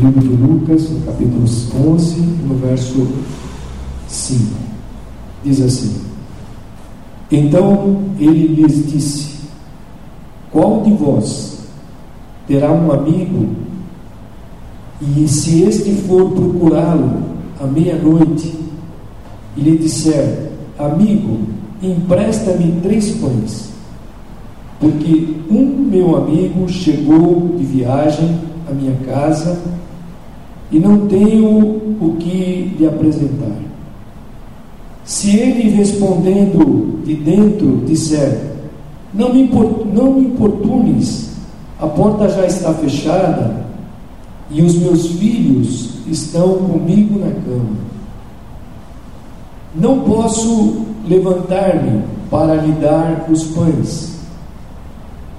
livro de Lucas, no capítulo 11, no verso 5. Diz assim: Então ele lhes disse: Qual de vós terá um amigo, e se este for procurá-lo à meia-noite, e lhe disser: Amigo, empresta-me três pães, porque um meu amigo chegou de viagem à minha casa e não tenho o que lhe apresentar. Se ele respondendo de dentro disser: Não me, não me importunes, a porta já está fechada e os meus filhos estão comigo na cama. Não posso levantar-me para lhe dar os pães.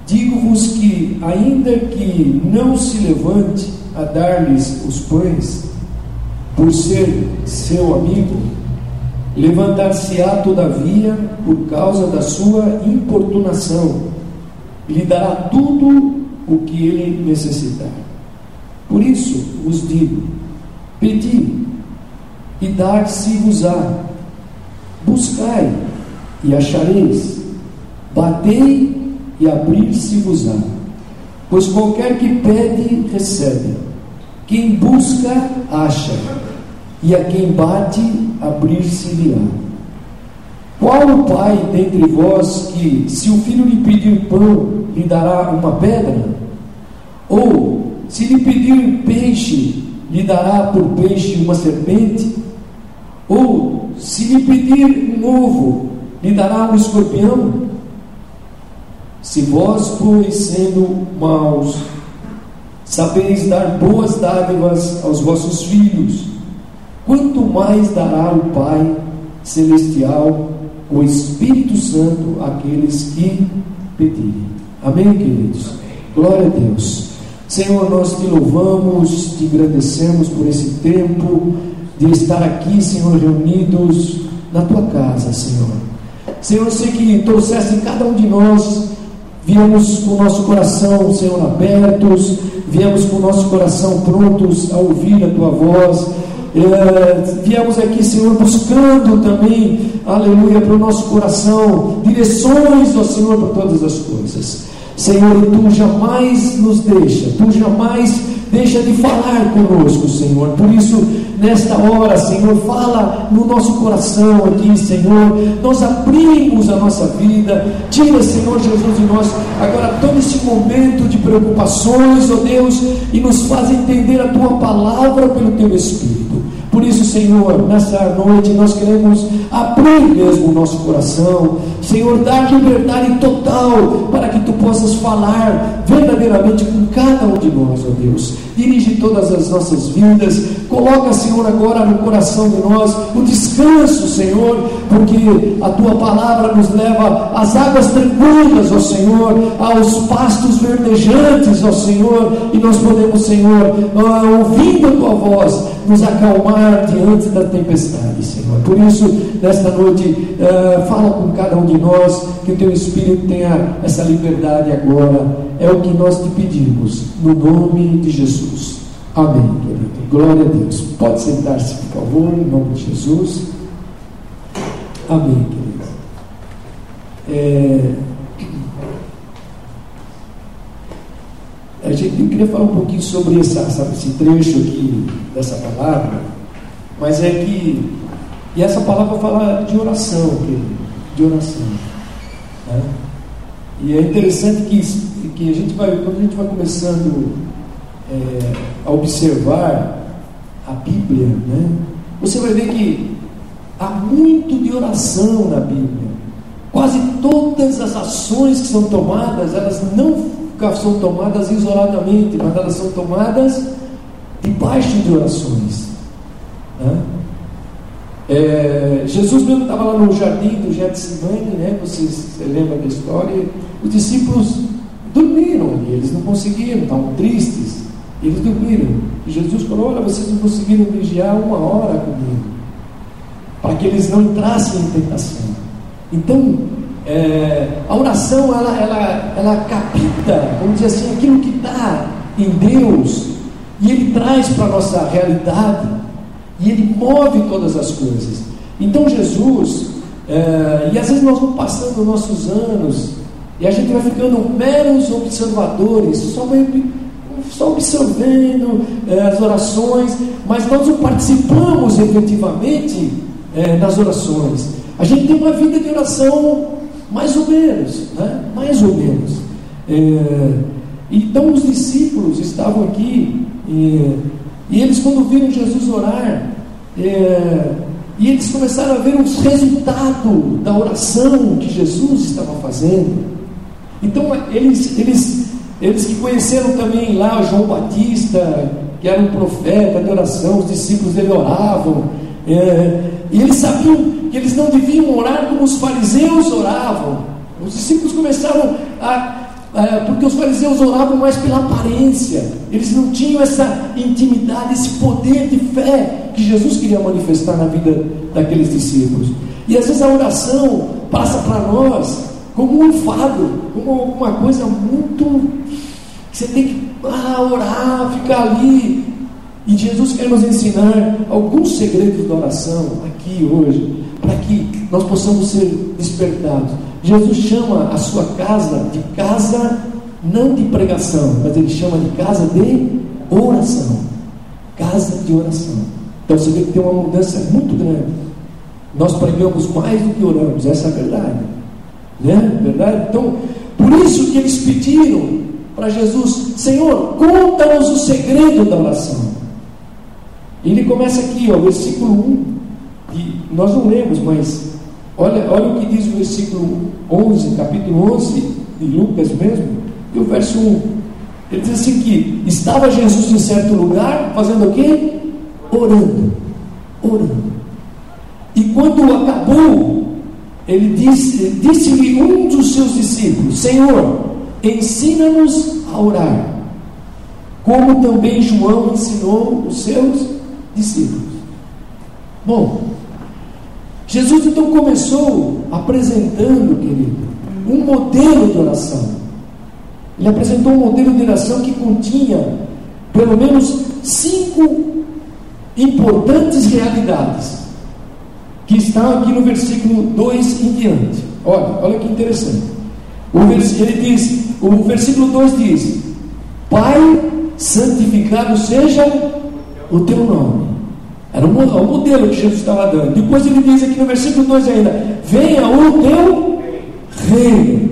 Digo-vos que, ainda que não se levante a dar-lhes os pães, por ser seu amigo, levantar-se-á todavia por causa da sua importunação, e lhe dará tudo o que ele necessitar. Por isso vos digo: pedi, e dar-se-vos-á Buscai e achareis, batei e abrir-se-vos-á. Pois qualquer que pede, recebe. Quem busca, acha. E a quem bate, abrir-se-lhe-á. Qual o pai dentre vós que, se o filho lhe pedir pão, lhe dará uma pedra? Ou, se lhe pedir peixe, lhe dará por peixe uma serpente? Ou, se lhe pedir um ovo, lhe dará um escorpião? Se vós, pois, sendo maus, sabeis dar boas dádivas aos vossos filhos, quanto mais dará o Pai Celestial, o Espírito Santo, àqueles que pedirem. Amém, queridos? Glória a Deus. Senhor, nós te louvamos, te agradecemos por esse tempo de estar aqui, Senhor, reunidos na tua casa, Senhor. Senhor, eu sei que trouxesse cada um de nós, viemos com o nosso coração, Senhor, abertos, viemos com o nosso coração prontos a ouvir a tua voz. É, viemos aqui, Senhor, buscando também, aleluia, para o nosso coração, direções, ó Senhor, para todas as coisas. Senhor, tu jamais nos deixa, tu jamais deixa de falar conosco, Senhor. Por isso, nesta hora, Senhor, fala no nosso coração aqui, Senhor. Nós abrimos a nossa vida. Tira, Senhor Jesus, de nós agora todo esse momento de preocupações, ó oh Deus, e nos faz entender a tua palavra pelo teu Espírito. Por isso, Senhor, nessa noite nós queremos abrir mesmo o nosso coração, Senhor, dar liberdade total para que tu possas falar verdadeiramente com cada um de nós, ó Deus. Dirige todas as nossas vidas, coloca, Senhor, agora no coração de nós o descanso, Senhor, porque a tua palavra nos leva às águas tranquilas, ó Senhor, aos pastos verdejantes, ó Senhor, e nós podemos, Senhor, ouvindo a tua voz, nos acalmar diante da tempestade, Senhor. Por isso, nesta noite, uh, fala com cada um de nós, que o teu Espírito tenha essa liberdade agora. É o que nós te pedimos, no nome de Jesus. Amém, querido. Glória a Deus. Pode sentar-se, por favor, em nome de Jesus. Amém, querido. É... A gente queria falar um pouquinho sobre essa, esse trecho aqui dessa palavra, mas é que, e essa palavra fala de oração, querido, de oração. Né? E é interessante que, que a gente vai, quando a gente vai começando é, a observar a Bíblia, né? você vai ver que há muito de oração na Bíblia. Quase todas as ações que são tomadas, elas não são tomadas isoladamente, mas elas são tomadas debaixo de orações. Né? É, Jesus mesmo estava lá no jardim do Getsemane, né? Vocês você lembram da história? Os discípulos dormiram ali, eles não conseguiram, estavam tristes, eles dormiram. E Jesus falou: Olha, vocês não conseguiram vigiar uma hora comigo, para que eles não entrassem em tentação. Então, é, a oração ela, ela, ela capta, vamos dizer assim, aquilo que está em Deus e Ele traz para a nossa realidade, e Ele move todas as coisas. Então Jesus, é, e às vezes nós vamos passando nossos anos, e a gente vai ficando meros observadores, só, vai, só observando é, as orações, mas nós não participamos efetivamente é, nas orações. A gente tem uma vida de oração mais ou menos, né? mais ou menos. É, então os discípulos estavam aqui e, e eles quando viram Jesus orar, é, e eles começaram a ver os resultados da oração que Jesus estava fazendo. Então eles, eles, eles que conheceram também lá João Batista, que era um profeta de oração, os discípulos dele oravam, é, e eles sabiam que eles não deviam orar como os fariseus oravam. Os discípulos começaram a é, porque os fariseus oravam mais pela aparência, eles não tinham essa intimidade, esse poder de fé que Jesus queria manifestar na vida daqueles discípulos. E às vezes a oração passa para nós como um fado, como uma coisa muito. Você tem que ah, orar, ficar ali. E Jesus quer nos ensinar alguns segredos da oração aqui hoje, para que nós possamos ser despertados. Jesus chama a sua casa de casa não de pregação, mas ele chama de casa de oração. Casa de oração. Então você vê que tem uma mudança muito grande. Nós pregamos mais do que oramos, essa é a verdade. Né? Verdade? Então, por isso que eles pediram para Jesus: Senhor, conta-nos o segredo da oração. Ele começa aqui, ó, versículo 1. E nós não lemos, mas Olha, olha o que diz o versículo 11, capítulo 11 de Lucas mesmo, e o verso 1. Ele diz assim que estava Jesus em certo lugar, fazendo o quê? Orando. Orando. E quando acabou, ele disse-lhe disse um dos seus discípulos: Senhor, ensina-nos a orar, como também João ensinou os seus discípulos. Bom, Jesus então começou apresentando, querido, um modelo de oração. Ele apresentou um modelo de oração que continha pelo menos cinco importantes realidades que estão aqui no versículo 2 em diante. Olha, olha que interessante. Vers... Ele diz, o versículo 2 diz: Pai, santificado seja o teu nome. Era o modelo que Jesus estava dando. Depois ele diz aqui no versículo 2 ainda: Venha o teu reino.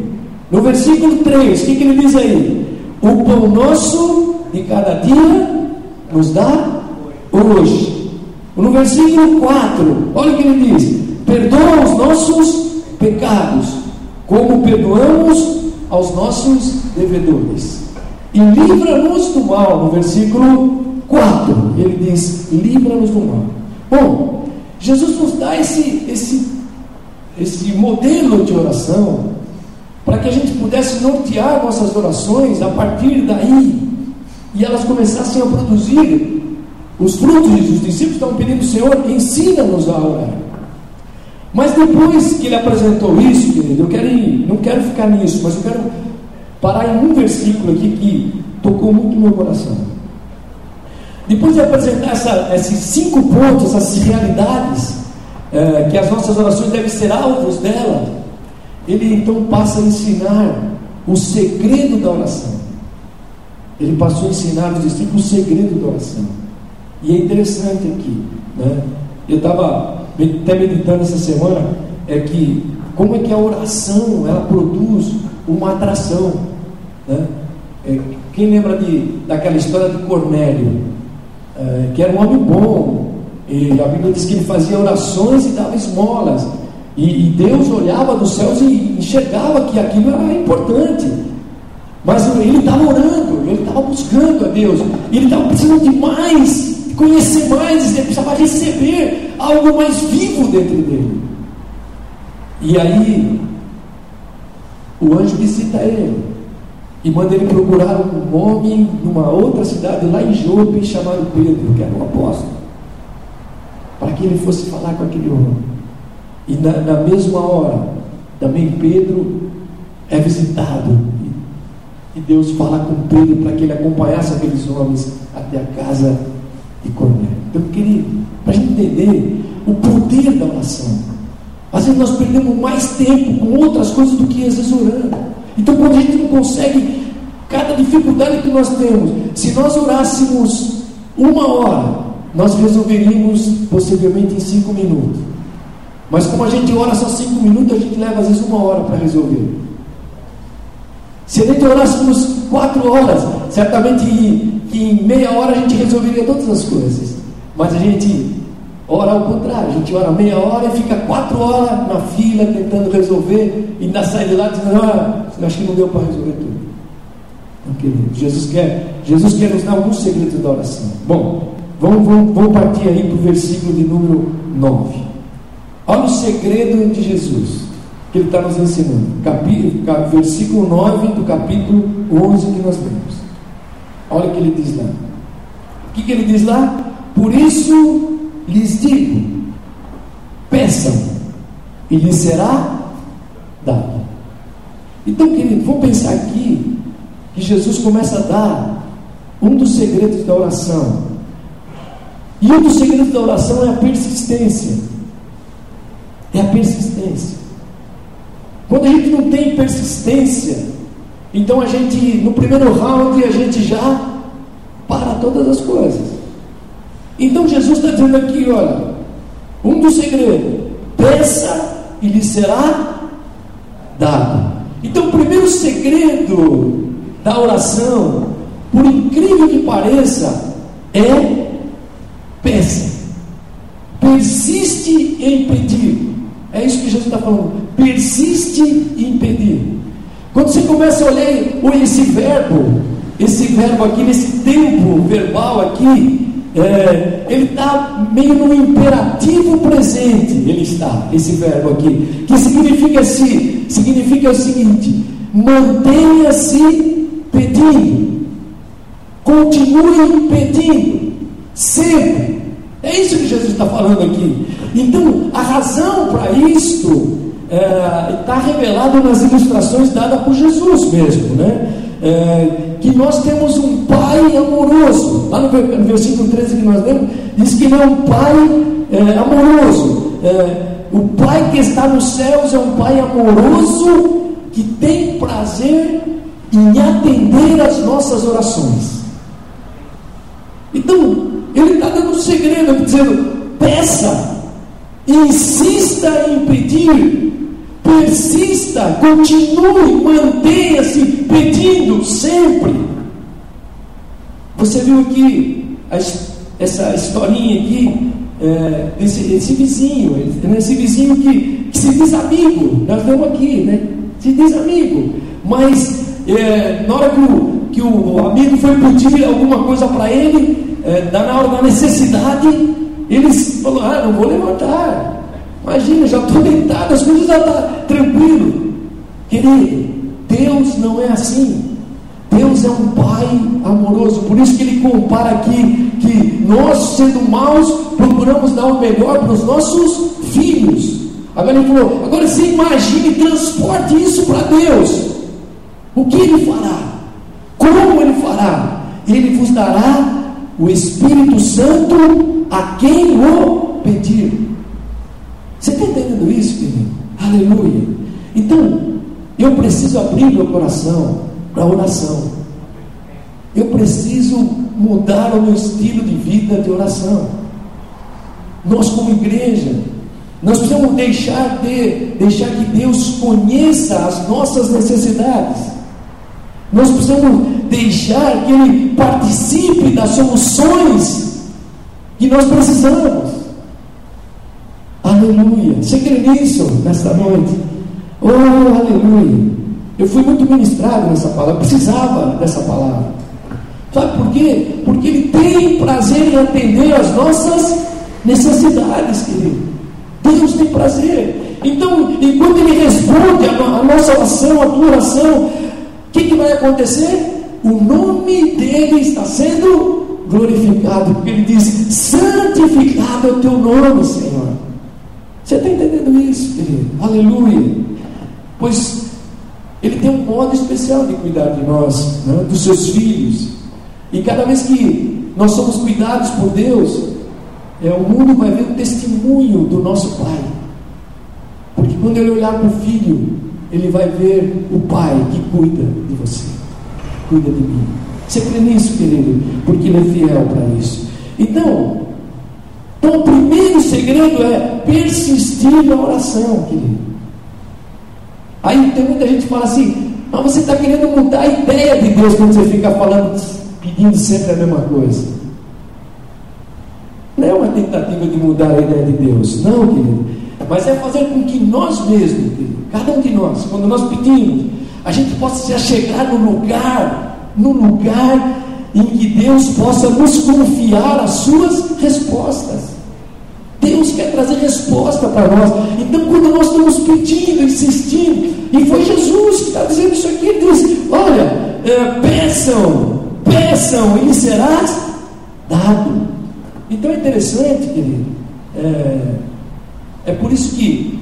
No versículo 3, o que, que ele diz aí? O pão nosso de cada dia nos dá hoje. No versículo 4, olha o que ele diz: Perdoa os nossos pecados, como perdoamos aos nossos devedores. E livra-nos do mal, no versículo 4, ele diz: livra-nos do mal. Bom, Jesus nos dá esse, esse, esse modelo de oração para que a gente pudesse nortear nossas orações a partir daí e elas começassem a produzir os frutos. Os discípulos estavam pedindo, Senhor, ensina-nos a orar. Mas depois que ele apresentou isso, querido, eu quero ir, não quero ficar nisso, mas eu quero parar em um versículo aqui que tocou muito meu coração. Depois de apresentar essa, esses cinco pontos, essas realidades, é, que as nossas orações devem ser alvos dela, ele então passa a ensinar o segredo da oração. Ele passou a ensinar os discípulos o segredo da oração. E é interessante aqui, né? eu estava até meditando essa semana, é que como é que a oração ela produz uma atração. Né? É, quem lembra de, daquela história de Cornélio? É, que era um homem bom. E a Bíblia diz que ele fazia orações e dava esmolas. E, e Deus olhava dos céus e enxergava que aquilo era importante. Mas ele estava orando, ele estava buscando a Deus, ele estava precisando de mais, de conhecer mais, ele precisava receber algo mais vivo dentro dele. E aí, o anjo visita ele e manda ele procurar um homem numa outra cidade, lá em Jope, chamado Pedro, que era um apóstolo, para que ele fosse falar com aquele homem. E na, na mesma hora, também Pedro é visitado. E Deus fala com Pedro para que ele acompanhasse aqueles homens até a casa de Cornélio. Então, querido, para a gente entender o poder da oração. Às vezes nós perdemos mais tempo com outras coisas do que às vezes orando. Então, quando a gente não consegue, cada dificuldade que nós temos, se nós orássemos uma hora, nós resolveríamos possivelmente em cinco minutos. Mas como a gente ora só cinco minutos, a gente leva às vezes uma hora para resolver. Se a gente orássemos quatro horas, certamente em, em meia hora a gente resolveria todas as coisas. Mas a gente ora ao contrário, a gente ora meia hora e fica quatro horas na fila tentando resolver e ainda sai de lá dizendo, ah, acho que não deu para resolver tudo. Então, querido, Jesus quer, Jesus quer nos dar alguns segredos da oração. Bom, vamos, vamos, vamos partir aí para o versículo de número 9. Olha o segredo de Jesus que ele está nos ensinando. Capítulo, versículo 9 do capítulo 11 que nós lemos. Olha o que ele diz lá. O que, que ele diz lá? Por isso lhes digo: peçam, e lhes será dado. Então, querido, vamos pensar aqui que Jesus começa a dar um dos segredos da oração. E um dos segredos da oração é a persistência. É a persistência. Quando a gente não tem persistência, então a gente, no primeiro round, a gente já para todas as coisas. Então Jesus está dizendo aqui, olha, um dos segredos, peça e lhe será dado. Então o primeiro segredo da oração, por incrível que pareça, é peça. Persiste em pedir. É isso que Jesus está falando. Persiste em pedir. Quando você começa a olhar esse verbo, esse verbo aqui, nesse tempo verbal aqui, é, ele está meio no imperativo presente, ele está, esse verbo aqui, que significa, assim, significa o seguinte: mantenha-se pedindo, continue pedindo, sempre. É isso que Jesus está falando aqui. Então, a razão para isto está é, revelado nas ilustrações dadas por Jesus mesmo, né? É, que nós temos um Pai amoroso. Lá no versículo 13 que nós lemos, diz que ele é um Pai é, amoroso. É, o Pai que está nos céus é um Pai amoroso que tem prazer em atender as nossas orações. Então, ele está dando um segredo, dizendo: peça, insista em pedir, persista, continue, mantenha-se pedindo sempre. Você viu aqui essa historinha aqui é, desse, vizinho, esse vizinho que, que, se diz amigo, nós vemos aqui, né? Se diz amigo, mas é, na hora que o, que o amigo foi pedir alguma coisa para ele, é, na hora da necessidade, eles falaram, ah, não vou levantar. Imagina, já estou deitado, as coisas já estão tá tranquilo. Querido, Deus não é assim. Deus é um Pai amoroso, por isso que ele compara aqui que nós, sendo maus, procuramos dar o melhor para os nossos filhos. Agora ele falou, agora você imagine, transporte isso para Deus. O que ele fará? Como ele fará? Ele vos dará o Espírito Santo a quem o pedir. Você está entendendo isso, querido? Aleluia. Então, eu preciso abrir meu coração para oração. Eu preciso mudar o meu estilo de vida de oração. Nós, como igreja, nós precisamos deixar de deixar que Deus conheça as nossas necessidades. Nós precisamos deixar que Ele participe das soluções que nós precisamos. Aleluia. Você crê nisso nesta noite? Oh, aleluia. Eu fui muito ministrado nessa palavra, precisava dessa palavra. Sabe por quê? Porque Ele tem prazer em atender as nossas necessidades, querido. Deus tem prazer. Então, enquanto Ele responde a, nossa oração, a tua oração, o que, que vai acontecer? O nome dele está sendo glorificado, porque Ele diz: santificado é o teu nome, Senhor. Você está entendendo isso, querido? Aleluia. Pois ele tem um modo especial de cuidar de nós, né? dos seus filhos. E cada vez que nós somos cuidados por Deus, é, o mundo vai ver o testemunho do nosso Pai. Porque quando ele olhar para o filho, ele vai ver o Pai que cuida de você, cuida de mim. Você crê nisso, querido? Porque ele é fiel para isso. Então, então, o primeiro segredo é persistir na oração, querido. Aí tem muita gente que fala assim, mas você está querendo mudar a ideia de Deus quando você fica falando, pedindo sempre a mesma coisa. Não é uma tentativa de mudar a ideia de Deus, não, querido. Mas é fazer com que nós mesmos, querido, cada um de nós, quando nós pedimos, a gente possa se achegar no lugar, no lugar em que Deus possa nos confiar as suas respostas. Deus quer trazer resposta para nós. Então, quando nós estamos pedindo, insistindo, e foi Jesus que está dizendo isso aqui, ele diz: Olha, é, peçam, peçam, e serás dado. Então é interessante, querido. É, é por isso que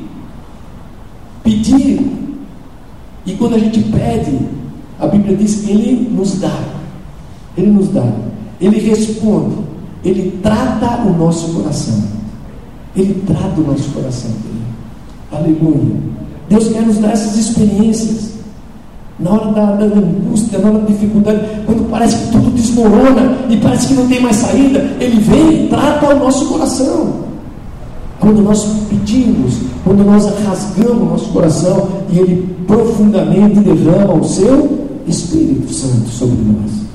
pedir, e quando a gente pede, a Bíblia diz que Ele nos dá. Ele nos dá. Ele responde. Ele trata o nosso coração. Ele trata o nosso coração. Aleluia. Deus quer nos dar essas experiências. Na hora da, da, angústia, na hora da dificuldade, quando parece que tudo desmorona e parece que não tem mais saída, Ele vem e trata o nosso coração. Quando nós pedimos, quando nós rasgamos o nosso coração e Ele profundamente derrama o seu Espírito Santo sobre nós.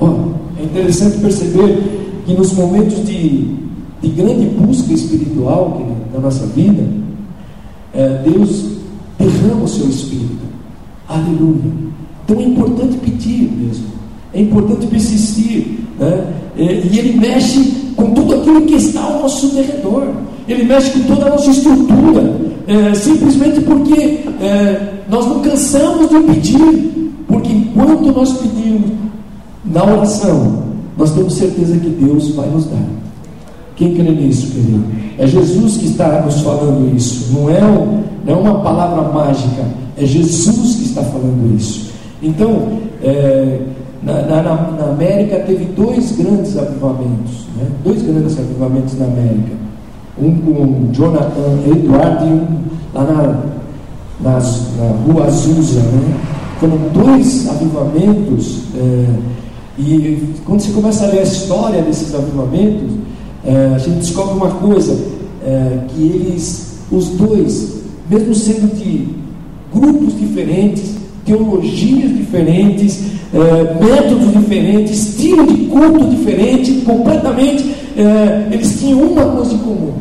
Oh, é interessante perceber que nos momentos de, de grande busca espiritual da nossa vida, é, Deus derrama o seu Espírito. Aleluia. Então é importante pedir mesmo. É importante persistir. Né? É, e Ele mexe com tudo aquilo que está ao nosso derredor. Ele mexe com toda a nossa estrutura. É, simplesmente porque é, nós não cansamos de pedir. Porque enquanto nós pedimos, na oração, nós temos certeza que Deus vai nos dar. Quem crê nisso, querido? É Jesus que está nos falando isso. Não é, não é uma palavra mágica. É Jesus que está falando isso. Então, é, na, na, na, América teve dois grandes avivamentos. Né? Dois grandes avivamentos na América. Um com Jonathan Edward e um lá na, na, na Rua Azusa. Né? Foram dois avivamentos. É, e quando você começa a ler a história desses avivamentos, é, a gente descobre uma coisa, é, que eles, os dois, mesmo sendo de grupos diferentes, teologias diferentes, é, métodos diferentes, estilo de culto diferente, completamente, é, eles tinham uma coisa em comum.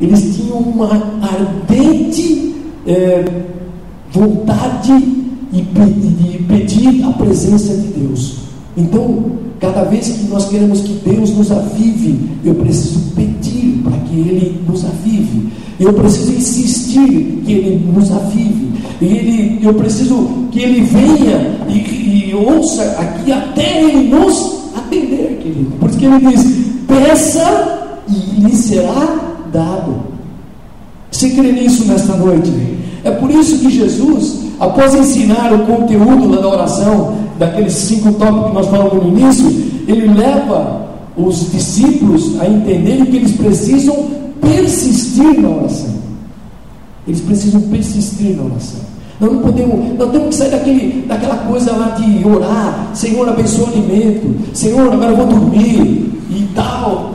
Eles tinham uma ardente é, vontade de pedir a presença de Deus. Então, cada vez que nós queremos que Deus nos avive, eu preciso pedir para que Ele nos avive. Eu preciso insistir que Ele nos avive. E ele, eu preciso que Ele venha e, e ouça aqui até Ele nos atender, querido. Por isso que Ele diz: peça e lhe será dado. Você crê nisso nesta noite? É por isso que Jesus, após ensinar o conteúdo da oração, daqueles cinco tópicos que nós falamos no início, ele leva os discípulos a entenderem que eles precisam persistir na oração. Eles precisam persistir na oração. Nós não podemos, nós temos que sair daquele, daquela coisa lá de orar, Senhor abençoa o alimento, Senhor, agora eu vou dormir e tal.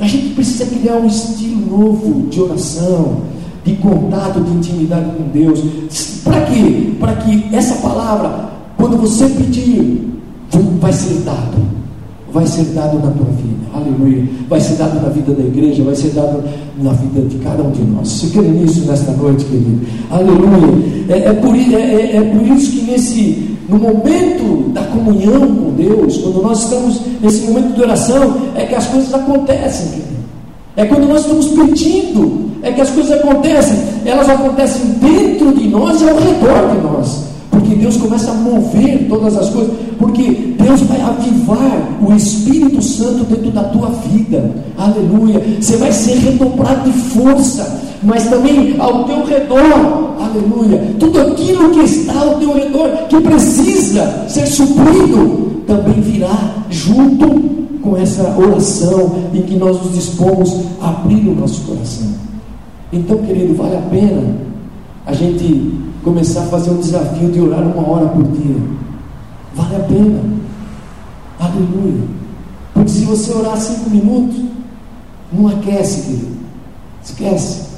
A gente precisa criar um estilo novo de oração, de contato, de intimidade com Deus. Para quê? Para que essa palavra quando você pedir, vai ser dado. Vai ser dado na tua vida. Aleluia. Vai ser dado na vida da igreja, vai ser dado na vida de cada um de nós. Você crê nisso nesta noite, querido? Aleluia. É, é, por, é, é, é por isso que nesse, no momento da comunhão com Deus, quando nós estamos nesse momento de oração, é que as coisas acontecem, querido. É quando nós estamos pedindo, é que as coisas acontecem. Elas acontecem dentro de nós e ao redor de nós. Porque Deus começa a mover todas as coisas, porque Deus vai avivar o Espírito Santo dentro da tua vida, aleluia. Você vai ser redobrado de força, mas também ao teu redor, aleluia. Tudo aquilo que está ao teu redor, que precisa ser suprido, também virá junto com essa oração em que nós nos dispomos a abrir o nosso coração. Então, querido, vale a pena a gente começar a fazer um desafio de orar uma hora por dia. Vale a pena. Aleluia. Porque se você orar cinco minutos, não aquece, querido. Esquece.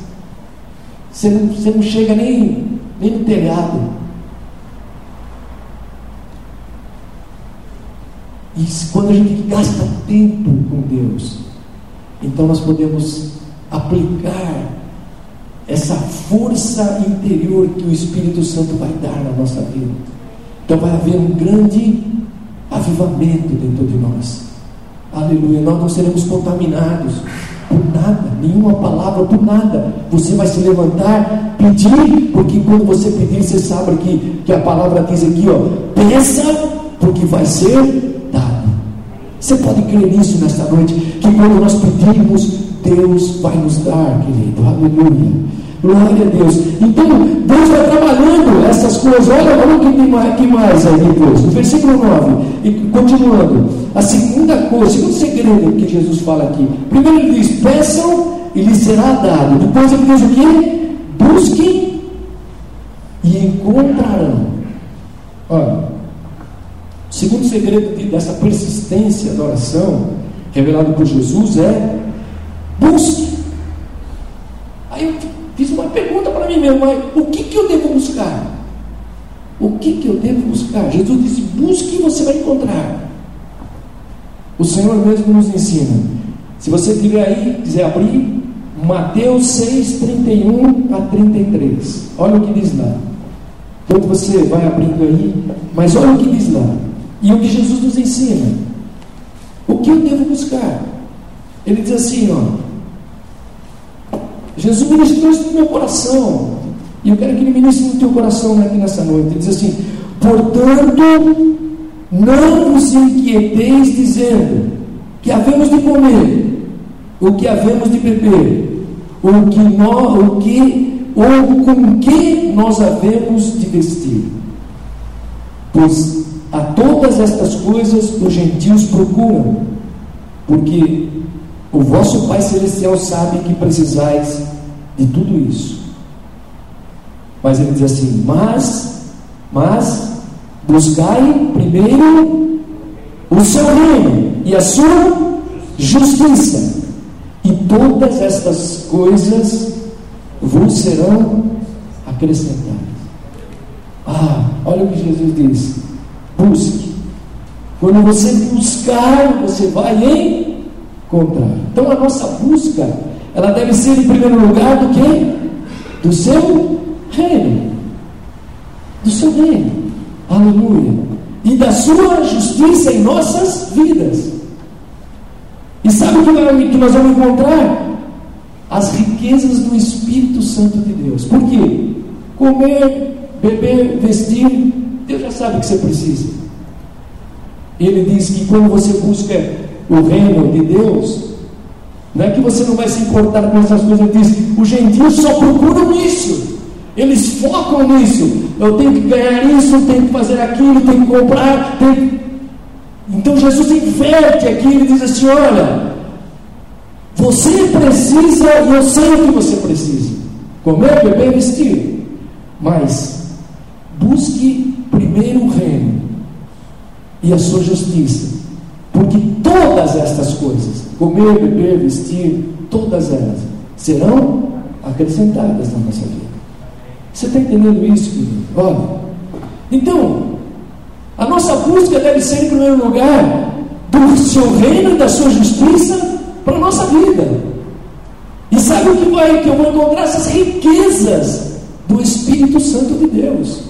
Você não, você não chega nem, nem no telhado. E quando a gente gasta tempo com Deus, então nós podemos aplicar essa força interior que o Espírito Santo vai dar na nossa vida. Então vai haver um grande avivamento dentro de nós. Aleluia. Nós não seremos contaminados por nada, nenhuma palavra por nada. Você vai se levantar, pedir, porque quando você pedir, você sabe que, que a palavra diz aqui, ó, peça, porque vai ser dado. Você pode crer nisso nesta noite, que quando nós pedirmos, Deus vai nos dar, querido. Aleluia. Glória a Deus. Então, Deus vai trabalhando essas coisas. Olha, olha o que tem mais, que mais aí depois. No versículo 9, e continuando. A segunda coisa, o segundo segredo que Jesus fala aqui. Primeiro ele diz: peçam e lhes será dado. Depois ele diz o quê? Busquem e encontrarão. Olha, o segundo segredo dessa persistência da oração, revelado por Jesus, é busque. Aí eu Fiz uma mesmo, mas o que, que eu devo buscar? O que, que eu devo buscar? Jesus disse: busque e você vai encontrar. O Senhor mesmo nos ensina. Se você tiver aí, quiser abrir, Mateus 6, 31 a 33. Olha o que diz lá. Enquanto você vai abrindo aí, mas olha o que diz lá. E o que Jesus nos ensina. O que eu devo buscar? Ele diz assim, ó. Jesus ministrou isso no meu coração. E eu quero que ele ministre no teu coração aqui nessa noite. Ele diz assim: Portanto, não vos inquieteis dizendo que havemos de comer, o que havemos de beber, o que nós, o que, ou com que nós havemos de vestir. Pois a todas estas coisas os gentios procuram, porque o vosso Pai Celestial sabe que precisais de tudo isso. Mas ele diz assim: Mas, mas, buscai primeiro o seu reino e a sua justiça, e todas estas coisas vos serão acrescentadas. Ah, olha o que Jesus diz: busque. Quando você buscar, você vai em contrário. Então a nossa busca, ela deve ser em primeiro lugar do que? Do seu reino. Do seu reino. Aleluia. E da sua justiça em nossas vidas. E sabe o que, que nós vamos encontrar? As riquezas do Espírito Santo de Deus. Por quê? Comer, beber, vestir, Deus já sabe o que você precisa. Ele diz que quando você busca o reino de Deus, não é que você não vai se importar com essas coisas, ele diz, os gentios só procuram isso, eles focam nisso, eu tenho que ganhar isso, tenho que fazer aquilo, tenho que comprar, tenho... então Jesus inverte aqui, ele diz assim, olha, você precisa, eu sei o que você precisa, comer, beber, vestir, mas busque primeiro o reino e a sua justiça, porque todas estas coisas, comer, beber, vestir, todas elas, serão acrescentadas na nossa vida. Você está entendendo isso, querido? Olha. Então, a nossa busca deve ser, em primeiro lugar, do seu reino e da sua justiça para a nossa vida. E sabe o que vai? Que eu vou encontrar essas riquezas do Espírito Santo de Deus.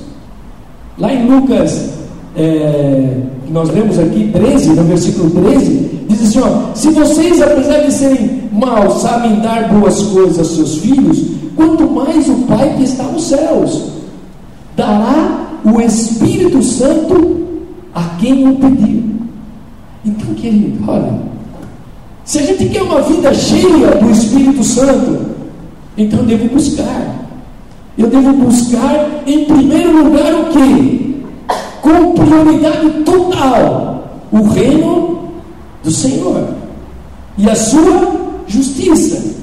Lá em Lucas é, nós lemos aqui, 13, no versículo 13, diz assim: ó, se vocês, apesar de serem maus, sabem dar boas coisas aos seus filhos, quanto mais o Pai que está nos céus dará o Espírito Santo a quem o pediu. Então, querido, olha, se a gente quer uma vida cheia do Espírito Santo, então eu devo buscar. Eu devo buscar, em primeiro lugar, o que? Com prioridade total, o reino do Senhor e a sua justiça.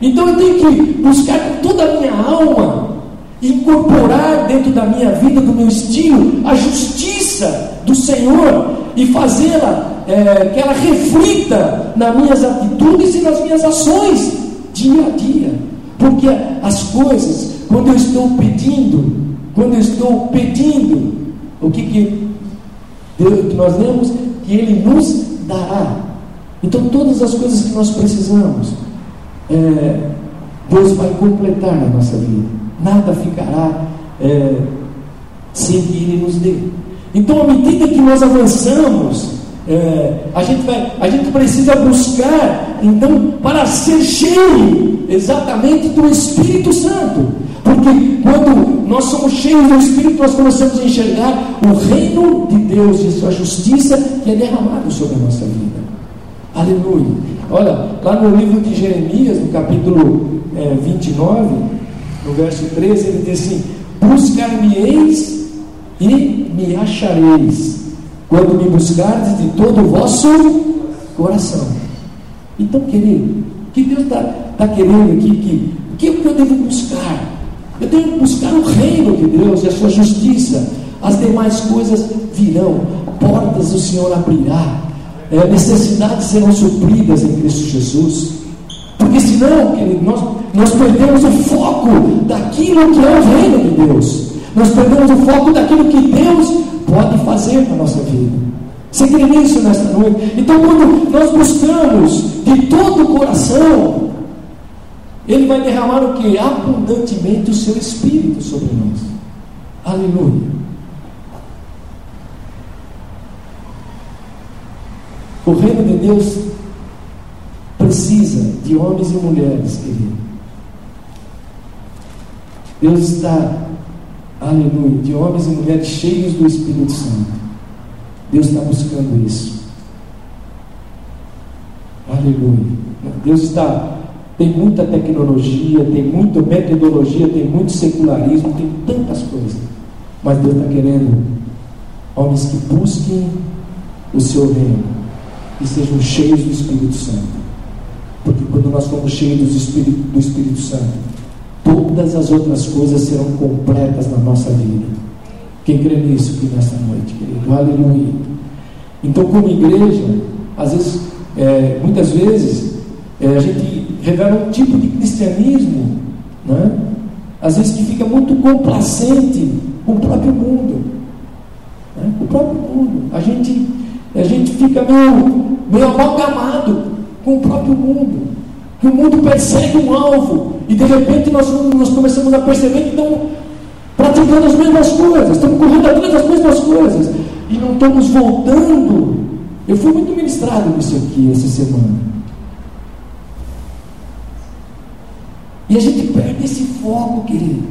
Então eu tenho que buscar com toda a minha alma, incorporar dentro da minha vida, do meu estilo, a justiça do Senhor e fazê-la é, que ela reflita nas minhas atitudes e nas minhas ações dia a dia. Porque as coisas, quando eu estou pedindo, quando eu estou pedindo, o que, que, Deus, que nós lemos? Que Ele nos dará. Então, todas as coisas que nós precisamos, é, Deus vai completar na nossa vida. Nada ficará é, sem que Ele nos dê. Então, à medida que nós avançamos, é, a, gente vai, a gente precisa buscar, então, para ser cheio exatamente do Espírito Santo. Porque quando nós somos cheios do Espírito, nós começamos a enxergar o reino de Deus e sua justiça que é derramado sobre a nossa vida. Aleluia. Olha, lá no livro de Jeremias, no capítulo é, 29, no verso 13, ele diz assim: Buscar-me-eis e me achareis, quando me buscardes de todo o vosso coração. Então, querido, que Deus está tá querendo aqui? Que, o que eu devo buscar? Eu tenho que buscar o reino de Deus e a sua justiça. As demais coisas virão, portas o Senhor abrirá, é, necessidades serão supridas em Cristo Jesus. Porque senão, querido, nós, nós perdemos o foco daquilo que é o reino de Deus. Nós perdemos o foco daquilo que Deus pode fazer na nossa vida. Você crê nisso nesta noite? Então, quando nós buscamos de todo o coração, Ele vai derramar o que? Abundantemente o seu Espírito sobre nós. Aleluia. O reino de Deus precisa de homens e mulheres, querido. Deus está aleluia, de homens e mulheres cheios do Espírito Santo. Deus está buscando isso. Aleluia. Deus está. Tem muita tecnologia, tem muita metodologia, tem muito secularismo, tem tantas coisas. Mas Deus está querendo homens que busquem o seu reino e sejam cheios do Espírito Santo. Porque quando nós somos cheios do Espírito, do Espírito Santo, todas as outras coisas serão completas na nossa vida. Quem crê nisso aqui nesta noite, querido? Aleluia. Então, como igreja, às vezes, é, muitas vezes, é, a gente revela um tipo de cristianismo, né? às vezes que fica muito complacente com o próprio mundo. Né? O próprio mundo. A gente, a gente fica meio, meio amalgamado com o próprio mundo que o mundo persegue um alvo e de repente nós, nós começamos a perceber que estamos praticando as mesmas coisas, estamos correndo atrás das mesmas coisas e não estamos voltando. Eu fui muito ministrado nisso aqui essa semana. E a gente perde esse foco, querido.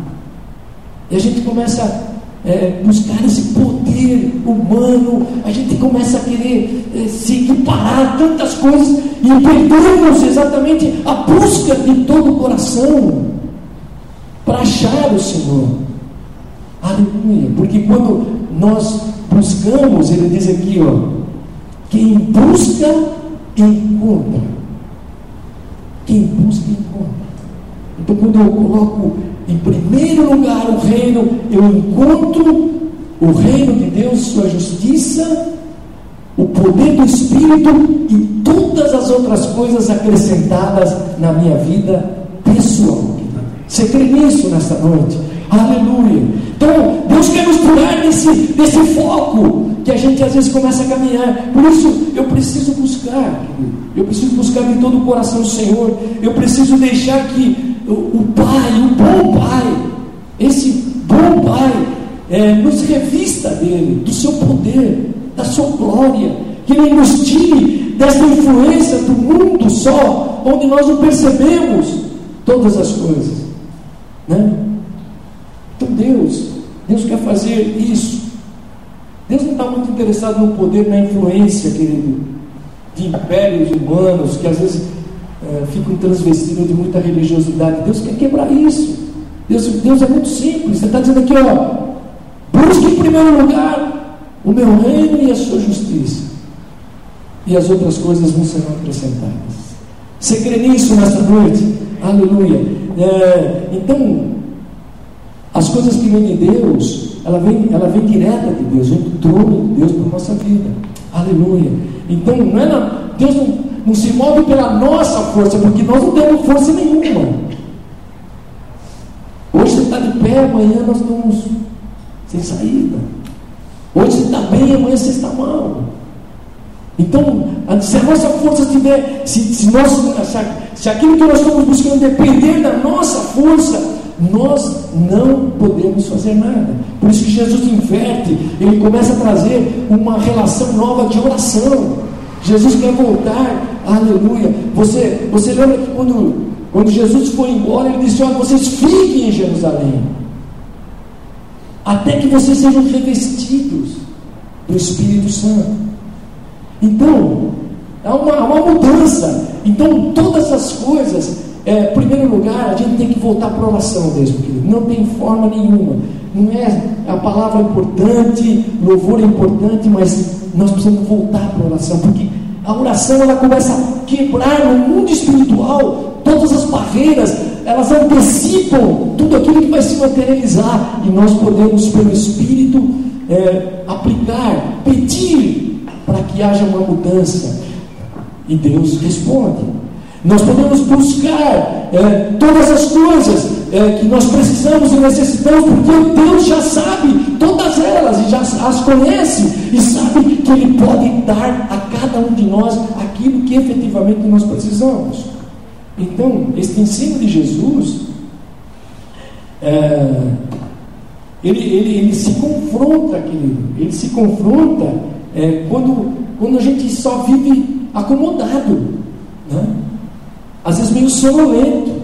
E a gente começa é, buscar esse poder humano, a gente começa a querer é, se equiparar a tantas coisas e perdemos exatamente a busca de todo o coração para achar o Senhor. Aleluia, porque quando nós buscamos, ele diz aqui, ó, quem busca, encontra. Quem busca, encontra. Então, quando eu coloco em primeiro lugar o reino, eu encontro o reino de Deus, sua justiça, o poder do Espírito e todas as outras coisas acrescentadas na minha vida pessoal. Você crê nisso nesta noite? Aleluia. Então, Deus quer nos curar desse, desse foco que a gente às vezes começa a caminhar. Por isso, eu preciso buscar. Eu preciso buscar de todo o coração o Senhor. Eu preciso deixar que o, Pai, o bom Pai, esse bom Pai, é, nos revista dele, do seu poder, da sua glória, que ele nos tire dessa influência do mundo só, onde nós não percebemos todas as coisas. Né? Então Deus, Deus quer fazer isso. Deus não está muito interessado no poder, na influência, querido, de impérios humanos que às vezes é, ficam transvestidos de muita religiosidade. Deus quer quebrar isso. Deus, Deus é muito simples. Ele está dizendo aqui, ó, busque em primeiro lugar o meu reino e a sua justiça. E as outras coisas vão ser acrescentadas. Você crê nisso nessa noite? Aleluia. É, então, as coisas que vêm de Deus, ela vem, ela vem direta de Deus, vem do trono de Deus para a nossa vida. Aleluia. Então, não é na, Deus não, não se move pela nossa força, porque nós não temos força nenhuma. Hoje você está de pé, amanhã nós estamos sem saída. Hoje você está bem, amanhã você está mal. Então, se a nossa força estiver, se, se, nós, se aquilo que nós estamos buscando depender da nossa força, nós não podemos fazer nada. Por isso que Jesus inverte, ele começa a trazer uma relação nova de oração. Jesus quer voltar, aleluia. Você, você lembra que quando, quando Jesus foi embora, ele disse: Olha, vocês fiquem em Jerusalém, até que vocês sejam revestidos do Espírito Santo. Então, há uma, uma mudança. Então, todas as coisas, é, em primeiro lugar, a gente tem que voltar para a oração mesmo, querido. Não tem forma nenhuma. Não é a palavra importante, louvor é importante, mas nós precisamos voltar para a oração, porque a oração ela começa a quebrar no mundo espiritual todas as barreiras, elas antecipam tudo aquilo que vai se materializar e nós podemos, pelo Espírito, é, aplicar, pedir para que haja uma mudança. E Deus responde. Nós podemos buscar é, todas as coisas é, que nós precisamos e necessitamos, porque Deus já sabe todas elas e já as conhece e sabe que Ele pode dar a cada um de nós aquilo que efetivamente nós precisamos. Então, este ensino de Jesus, é, ele, ele, ele se confronta, querido, ele se confronta é, quando, quando a gente só vive acomodado, né? às vezes meio sonolento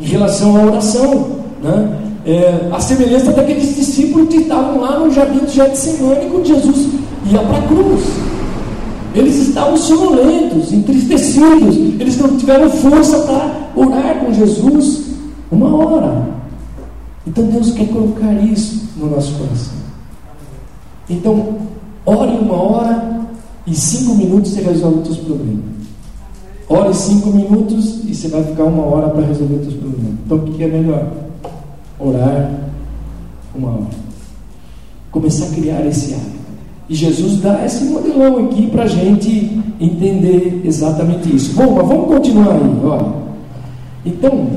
em relação à oração. Né? É, a semelhança daqueles discípulos que estavam lá no jardim de Getsemane quando Jesus ia para a cruz. Eles estavam sonolentos, entristecidos, eles não tiveram força para orar com Jesus uma hora. Então Deus quer colocar isso no nosso coração. Então, Ore uma hora e cinco minutos você resolve os seus problemas. Ore cinco minutos e você vai ficar uma hora para resolver os seus problemas. Então o que é melhor? Orar uma hora. Começar a criar esse hábito. E Jesus dá esse modelão aqui para a gente entender exatamente isso. Bom, mas vamos continuar aí, olha. Então,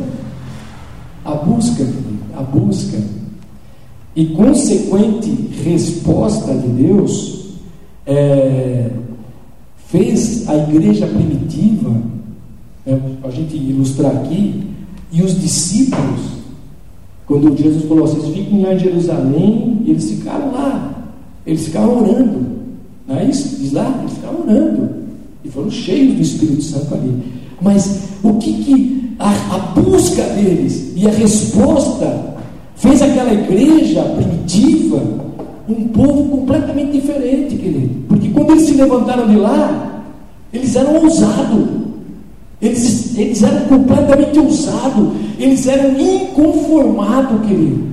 a busca, a busca e consequente resposta de Deus é, fez a igreja primitiva, é, a gente ilustrar aqui, e os discípulos, quando Jesus falou, vocês fiquem lá em Jerusalém, eles ficaram lá, eles ficaram orando, não é isso? Diz lá, eles ficaram orando, e foram cheios do Espírito Santo ali. Mas o que, que a, a busca deles e a resposta fez aquela igreja primitiva um povo completamente diferente, querido. Quando eles se levantaram de lá, eles eram ousados. Eles, eles eram completamente ousados. Eles eram inconformados, querido.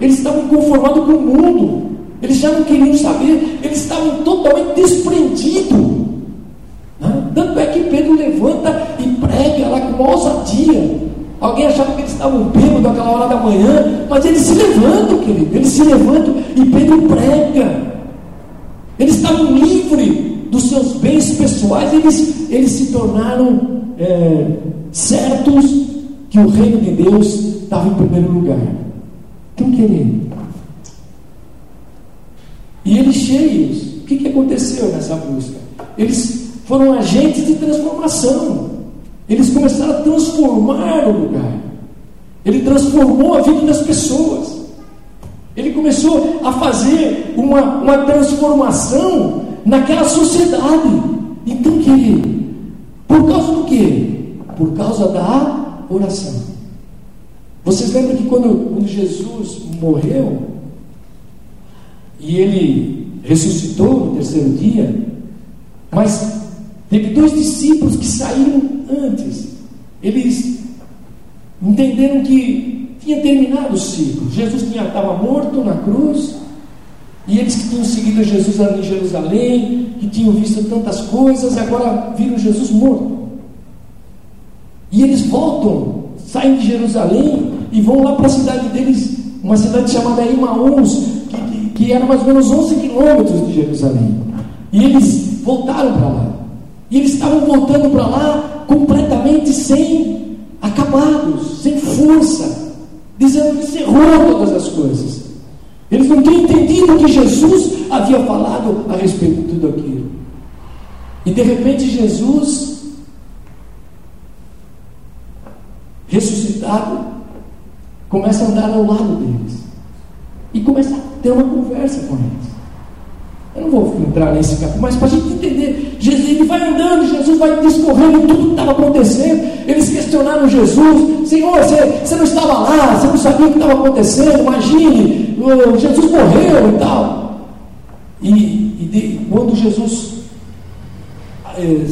Eles estavam inconformados com o mundo. Eles já não queriam saber. Eles estavam totalmente desprendidos. Né? Tanto é que Pedro levanta e prega lá com ousadia. Alguém achava que eles estavam bêbados naquela hora da manhã, mas eles se levantam, querido, eles se levantam e Pedro prega. Eles estavam livres dos seus bens pessoais, eles, eles se tornaram é, certos que o reino de Deus estava em primeiro lugar. Então, querido, e eles cheios, o que, que aconteceu nessa busca? Eles foram agentes de transformação. Eles começaram a transformar o lugar. Ele transformou a vida das pessoas. Ele começou a fazer uma, uma transformação naquela sociedade. Então, querido, por causa do quê? Por causa da oração. Vocês lembram que quando, quando Jesus morreu, e ele ressuscitou no terceiro dia, mas teve dois discípulos que saíram antes. Eles entenderam que tinha terminado o ciclo. Jesus tinha, estava morto na cruz, e eles que tinham seguido Jesus ali em Jerusalém, que tinham visto tantas coisas, agora viram Jesus morto. E eles voltam, saem de Jerusalém e vão lá para a cidade deles, uma cidade chamada Imaús, que, que, que era mais ou menos 11 quilômetros de Jerusalém. E eles voltaram para lá. E eles estavam voltando para lá completamente sem acabados, sem força, dizendo que encerrou todas as coisas. Eles não tinham entendido o que Jesus havia falado a respeito de tudo aquilo. E de repente Jesus, ressuscitado, começa a andar ao lado deles. E começa a ter uma conversa com eles. Eu não vou entrar nesse capítulo, mas para a gente entender, Jesus, ele vai andando, Jesus vai discorrendo tudo que estava acontecendo. Eles questionaram Jesus: Senhor, você, você não estava lá, você não sabia o que estava acontecendo, imagine, Jesus morreu e tal. E, e de, quando Jesus é,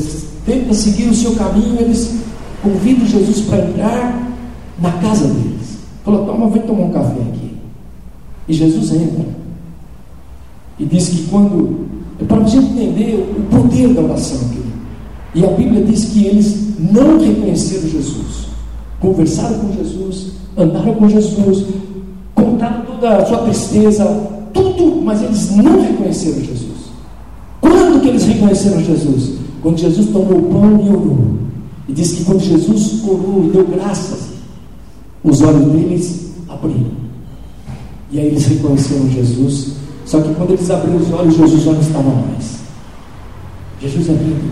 tenta seguir o seu caminho, eles convidam Jesus para entrar na casa deles. Falou: Toma, vem tomar um café aqui. E Jesus entra. E diz que quando. É para você entender o poder da oração, querido. E a Bíblia diz que eles não reconheceram Jesus. Conversaram com Jesus, andaram com Jesus, contaram toda a sua tristeza, tudo, mas eles não reconheceram Jesus. Quando que eles reconheceram Jesus? Quando Jesus tomou o pão e orou. E diz que quando Jesus orou e deu graças, os olhos deles abriram. E aí eles reconheceram Jesus só que quando eles abriram os olhos, Jesus não estava mais. Jesus é lindo.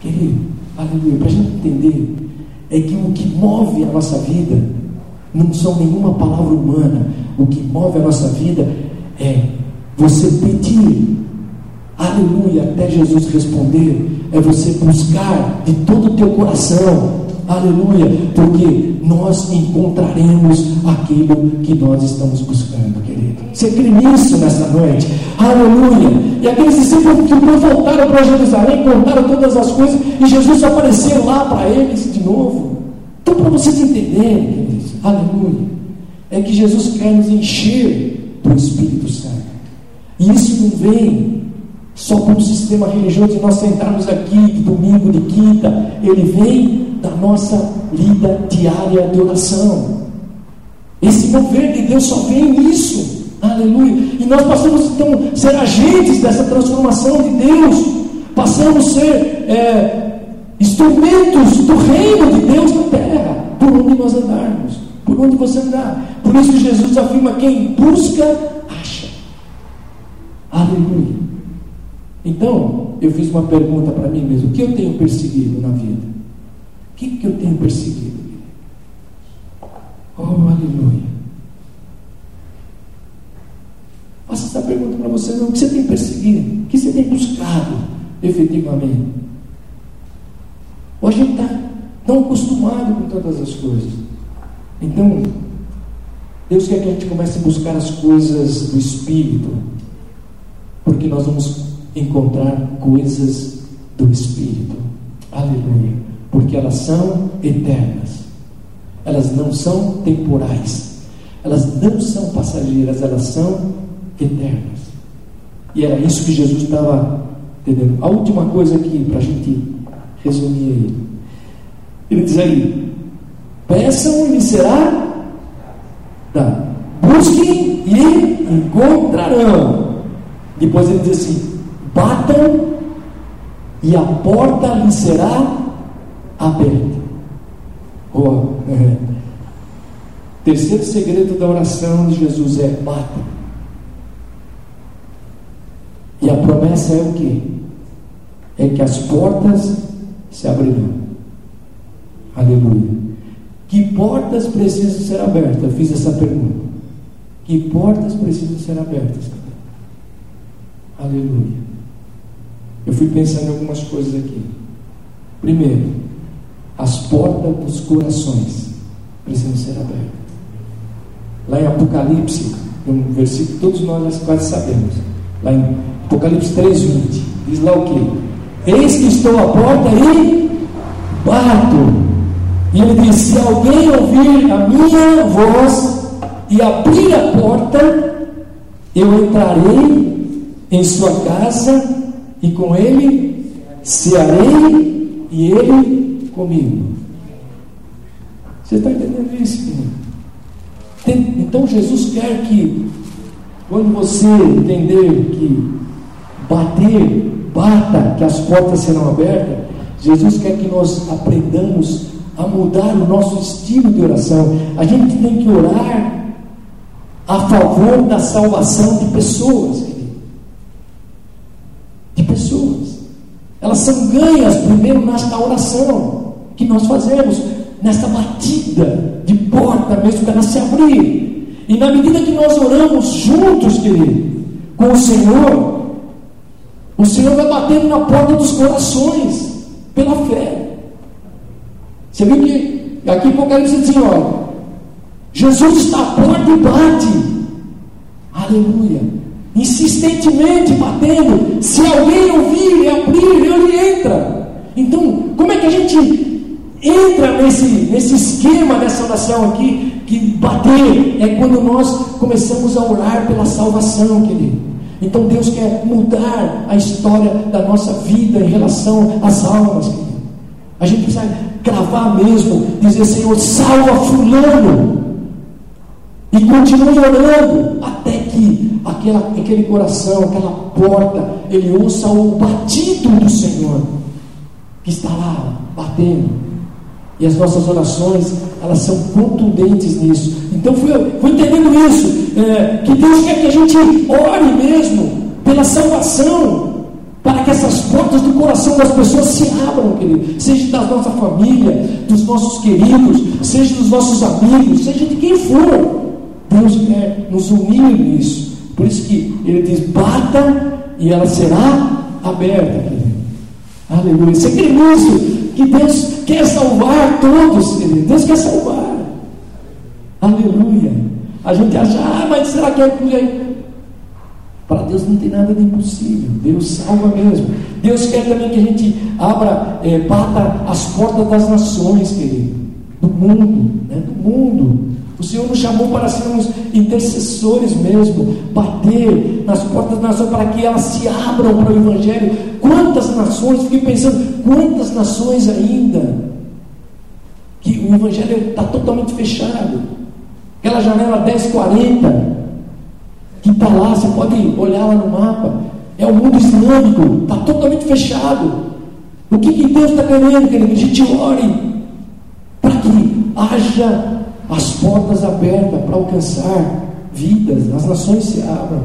Querido, aleluia. Para a gente entender, é que o que move a nossa vida não são nenhuma palavra humana. O que move a nossa vida é você pedir, aleluia, até Jesus responder. É você buscar de todo o teu coração Aleluia, porque nós encontraremos aquilo que nós estamos buscando, querido. Você crê nisso nessa noite? Aleluia. E aqueles discípulos que voltaram para Jerusalém, contaram todas as coisas, e Jesus apareceu lá para eles de novo. Então, para vocês entenderem, queridos, aleluia, é que Jesus quer nos encher do Espírito Santo. E isso não vem só por um sistema religioso de nós sentarmos aqui de domingo, de quinta. Ele vem da nossa vida diária de oração. Esse mover de Deus só vem nisso. Aleluia. E nós passamos então a ser agentes dessa transformação de Deus. Passamos a ser é, instrumentos do reino de Deus na terra, por onde nós andarmos, por onde você andar. Por isso Jesus afirma: quem busca, acha. Aleluia. Então, eu fiz uma pergunta para mim mesmo: o que eu tenho perseguido na vida? Que, que eu tenho perseguido? Oh, aleluia. Faça essa pergunta para você, não. O que você tem perseguido? O que você tem buscado, efetivamente? Hoje a gente está tão acostumado com todas as coisas. Então, Deus quer que a gente comece a buscar as coisas do Espírito, porque nós vamos encontrar coisas do Espírito. Aleluia porque elas são eternas, elas não são temporais, elas não são passageiras, elas são eternas. E era isso que Jesus estava entendendo. A última coisa aqui, para a gente resumir aí. Ele diz aí: peçam e lhe será dado. Busquem e encontrarão. Depois ele diz assim: batam e a porta lhe será aberta. Oh, é. Terceiro segredo da oração de Jesus é bata. E a promessa é o que? É que as portas se abrirão. Aleluia. Que portas precisam ser abertas? Eu fiz essa pergunta. Que portas precisam ser abertas? Aleluia. Eu fui pensando em algumas coisas aqui. Primeiro, as portas dos corações precisam ser abertas. Lá em Apocalipse, um versículo que todos nós quase sabemos, lá em Apocalipse 3,20. Diz lá o que? Eis que estou à porta e bato. E ele diz: Se alguém ouvir a minha voz e abrir a porta, eu entrarei em sua casa e com ele cearei e ele comigo. Você está entendendo isso, Tem, então Jesus quer que, quando você entender que bater, bata, que as portas serão abertas, Jesus quer que nós aprendamos a mudar o nosso estilo de oração. A gente tem que orar a favor da salvação de pessoas, De pessoas. Elas são ganhas primeiro nesta oração que nós fazemos, nesta batida de porta mesmo para ela se abrir. E na medida que nós oramos juntos, querido, com o Senhor, o Senhor vai batendo na porta dos corações, pela fé. Você viu que aqui em Apocalipse diz olha, Jesus está à porta e bate. Aleluia. Insistentemente batendo. Se alguém ouvir e abrir, ele entra. Então, como é que a gente entra nesse, nesse esquema dessa oração aqui? Que bater é quando nós começamos a orar pela salvação, querido. Então Deus quer mudar a história da nossa vida em relação às almas, querido. A gente precisa cravar mesmo, dizer, Senhor, salva fulano. E continue orando até que aquela, aquele coração, aquela porta, ele ouça o batido do Senhor, que está lá batendo. E as nossas orações, elas são contundentes nisso. Então, fui, fui entendendo isso. É, que Deus quer que a gente ore mesmo pela salvação, para que essas portas do coração das pessoas se abram, querido. Seja da nossa família, dos nossos queridos, seja dos nossos amigos, seja de quem for. Deus quer nos unir nisso. Por isso que ele diz: bata e ela será aberta. Querido. Aleluia. Você crê nisso? Que Deus quer salvar todos, querido. Deus quer salvar. Aleluia. A gente acha, ah, mas será que é. Para Deus não tem nada de impossível. Deus salva mesmo. Deus quer também que a gente abra, é, bata as portas das nações, querido. Do mundo, né? do mundo. O Senhor nos chamou para sermos intercessores mesmo, bater nas portas das nações para que elas se abram para o Evangelho. Quantas nações, fiquei pensando, quantas nações ainda que o Evangelho está totalmente fechado. Aquela janela 1040, que está lá, você pode olhar lá no mapa, é o mundo islâmico, está totalmente fechado. O que, que Deus está querendo, querido? Que a gente ore para que haja as portas abertas para alcançar vidas, as nações se abram.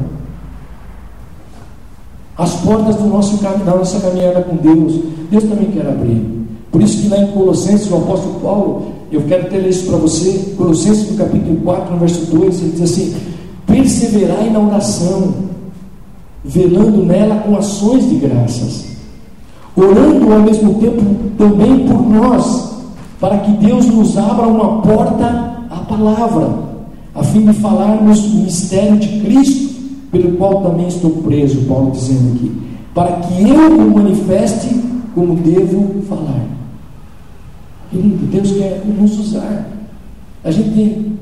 As portas do nosso, da nossa caminhada com Deus, Deus também quer abrir. Por isso que lá em Colossenses, o apóstolo Paulo, eu quero ter isso para você, Colossenses no capítulo 4, no verso 2, ele diz assim: perseverai na oração, velando nela com ações de graças, orando ao mesmo tempo também por nós, para que Deus nos abra uma porta a palavra, a fim de falarmos o mistério de Cristo, pelo qual também estou preso, Paulo dizendo aqui, para que eu o manifeste como devo falar. Querido, Deus quer nos usar. A gente tem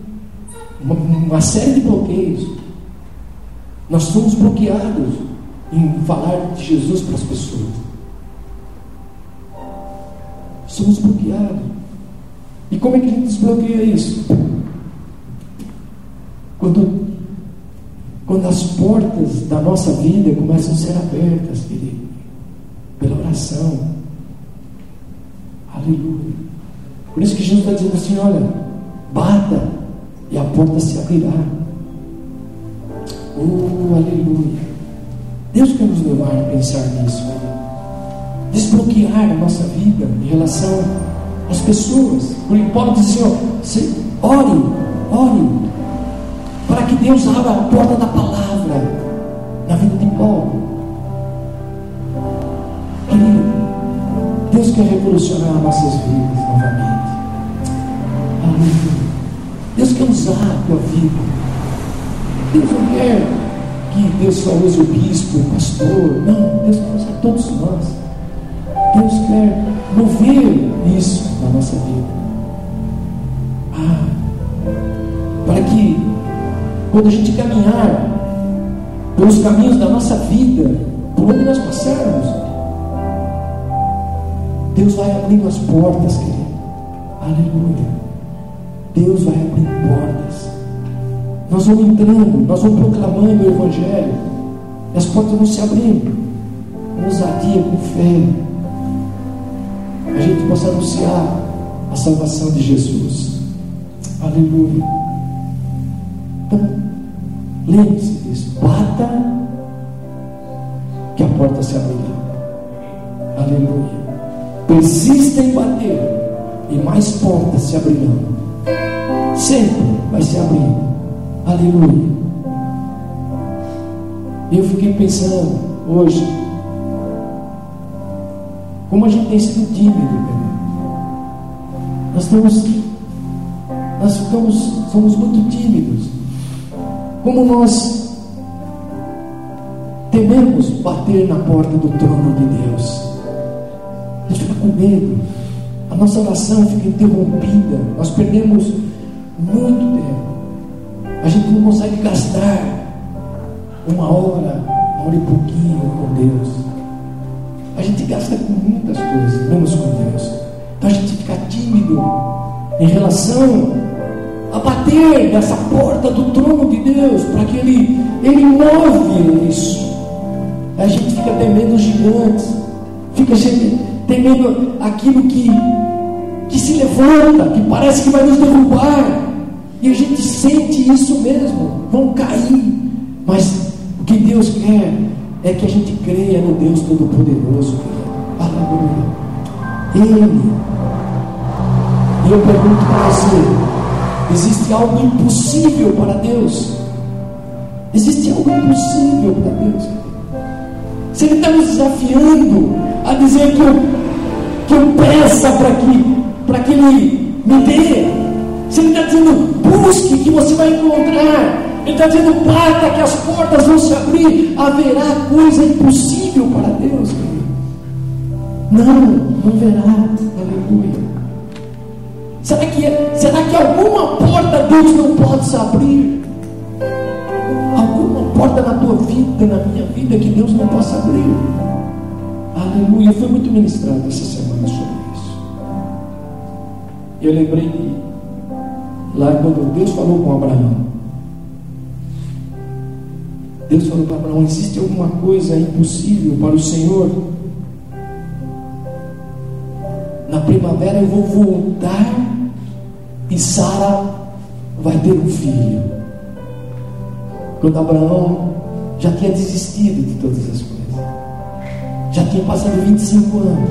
uma, uma série de bloqueios. Nós somos bloqueados em falar de Jesus para as pessoas. Somos bloqueados. E como é que a gente desbloqueia isso? Quando, quando as portas da nossa vida começam a ser abertas, querido, pela oração. Aleluia. Por isso que Jesus está dizendo assim: olha, bata e a porta se abrirá. Oh, aleluia. Deus quer nos levar a pensar nisso, desbloquear a nossa vida em relação às pessoas. Porque Paulo diz assim: ó, ore, ore, para que Deus abra a porta da palavra na vida de Paulo. Querido, Deus quer revolucionar nossas vidas novamente. Aleluia. Deus quer usar a tua vida Deus não quer que Deus só use o bispo, o pastor. Não, Deus quer usar todos nós. Deus quer mover isso na nossa vida. Ah, para que quando a gente caminhar pelos caminhos da nossa vida, por onde nós passarmos, Deus vai abrindo as portas, querido. Aleluia. Deus vai abrir portas. Nós vamos entrando, nós vamos proclamando o Evangelho. As portas vão se abrindo. Ousadia, com fé. A gente possa anunciar a salvação de Jesus. Aleluia. Então, lembre-se disso. Bata que a porta se abrirá. Aleluia. Persista em bater e mais portas se abrirão. Sempre vai se abrindo. Aleluia. Eu fiquei pensando hoje, como a gente tem sido tímido, né? nós estamos, nós ficamos, somos muito tímidos. Como nós tememos bater na porta do trono de Deus. A gente fica com medo a nossa oração fica interrompida, nós perdemos muito tempo. A gente não consegue gastar uma hora, uma hora e pouquinho com Deus. Gasta com muitas coisas, menos com Deus. Então a gente fica tímido em relação a bater nessa porta do trono de Deus, para que Ele, Ele move isso. A gente fica temendo os gigantes, fica temendo aquilo que que se levanta, que parece que vai nos derrubar. E a gente sente isso mesmo, vão cair. Mas o que Deus quer é que a gente creia no Deus Todo-Poderoso. Aleluia. Ele. E eu pergunto para você: existe algo impossível para Deus? Existe algo impossível para Deus? Se Ele está nos desafiando a dizer que eu, que eu peça para que que Ele me dê. Se Ele está dizendo, busque que você vai encontrar. Ele está dizendo, bata que as portas vão se abrir. Haverá coisa impossível para Deus. Não, não verá. Aleluia. Será que, será que alguma porta Deus não pode se abrir? Alguma porta na tua vida, na minha vida, que Deus não possa abrir? Aleluia. Foi muito ministrado essa semana sobre eu lembrei de lá quando Deus falou com Abraão. Deus falou para Abraão: existe alguma coisa impossível para o Senhor? Primavera eu vou voltar e Sara vai ter um filho. Quando Abraão já tinha desistido de todas as coisas, já tinha passado 25 anos,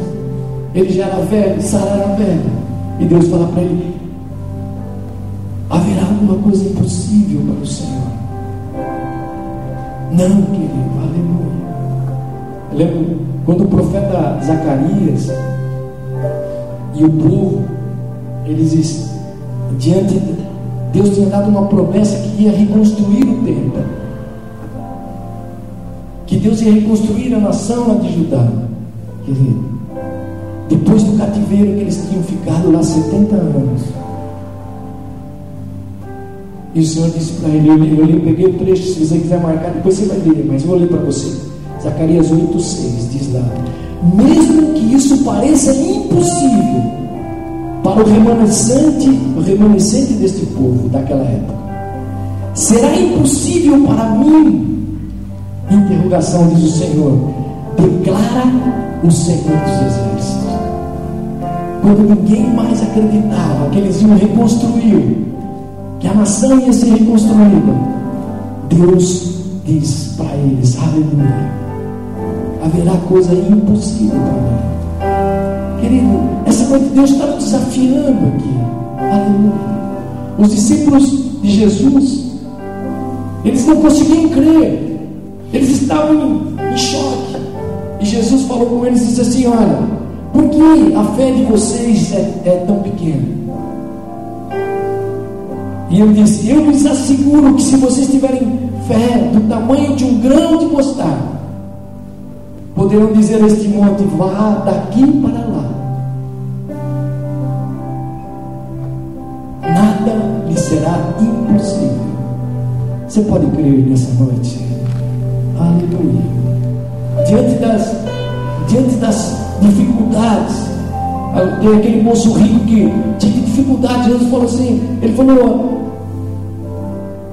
ele já era velho, Sara era velha. E Deus fala para ele: haverá alguma coisa impossível para o Senhor? Não, querido, aleluia. Eu lembro quando o profeta Zacarias e o povo, eles diante de Deus tinha dado uma promessa que ia reconstruir o templo. Que Deus ia reconstruir a nação de Judá. Querido, depois do cativeiro que eles tinham ficado lá 70 anos. E o Senhor disse para ele, eu, eu, peguei o trecho, se você quiser marcar, depois você vai ler, mas eu vou ler para você. Zacarias 8,6 diz lá: Mesmo que isso pareça impossível para o remanescente, o remanescente deste povo daquela época, será impossível para mim? Interrogação diz o Senhor, declara o Senhor dos Exércitos. Quando ninguém mais acreditava que eles iam reconstruir, que a nação ia ser reconstruída, Deus diz para eles: Aleluia, haverá coisa impossível para mim. Querido, essa noite Deus está nos desafiando aqui. Aleluia. Os discípulos de Jesus, eles não conseguiam crer, eles estavam em, choque. E Jesus falou com eles e disse assim: Olha, por que a fé de vocês é, é tão pequena? E eu disse: Eu lhes asseguro que se vocês tiverem fé do tamanho de um grão de mostarda, poderão dizer a este monte: vá daqui para lá. Nada lhe será impossível. Você pode crer nessa noite? Aleluia. Diante das, diante das dificuldades, tem aquele moço rico que tinha dificuldade. Jesus falou assim: Ele falou,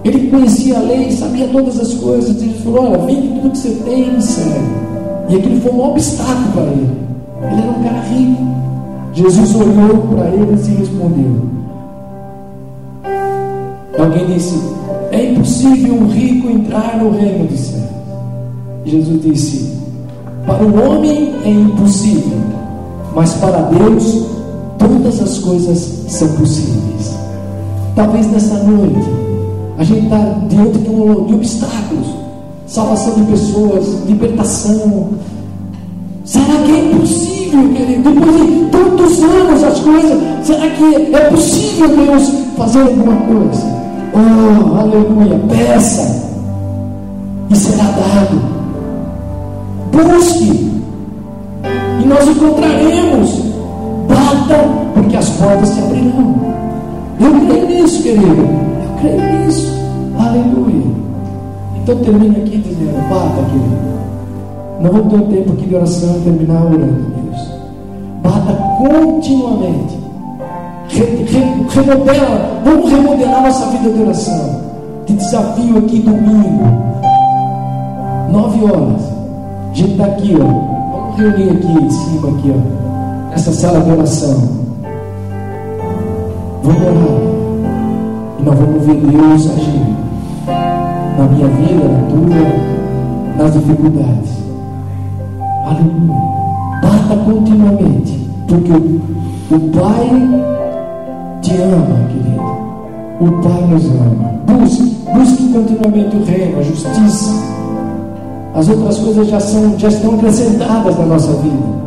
ele conhecia a lei, sabia todas as coisas. Jesus falou: Olha, vende tudo que você tem, serve. E aquilo foi um obstáculo para ele. Ele era um cara rico. Jesus olhou para eles e respondeu. Alguém disse: É impossível um rico entrar no reino dos céus. Jesus disse: Para o homem é impossível, mas para Deus todas as coisas são possíveis. Talvez nessa noite a gente está diante de, um, de obstáculos, salvação de pessoas, libertação. Será que é impossível, querido? Depois de tantos anos as coisas, será que é possível Deus fazer alguma coisa? Oh, aleluia, peça e será dado. Busque e nós encontraremos. Bata, porque as portas se abrirão. Eu creio nisso, querido. Eu creio nisso. Aleluia. Então termine aqui dizendo, bata, querido. Não um tempo aqui de oração terminar orando, Deus. Bata continuamente. Re, re, remodela, vamos remodelar nossa vida de oração. Te desafio aqui domingo, nove horas. A gente está aqui, ó reunir aqui em cima, aqui, ó, nessa sala de oração. Vamos orar. E nós vamos ver Deus agir na minha vida, na tua, nas dificuldades. Aleluia. Bata continuamente, porque o, Pai te ama, querido. O Pai nos ama. Busque, busque continuamente o reino, a justiça as outras coisas já, são, já estão acrescentadas na nossa vida.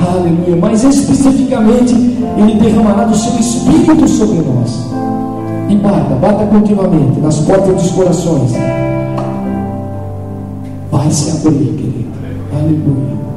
Aleluia. Mas especificamente, Ele derramará do seu Espírito sobre nós. E bata, bata continuamente nas portas dos corações. Vai se abrir, querido. Aleluia.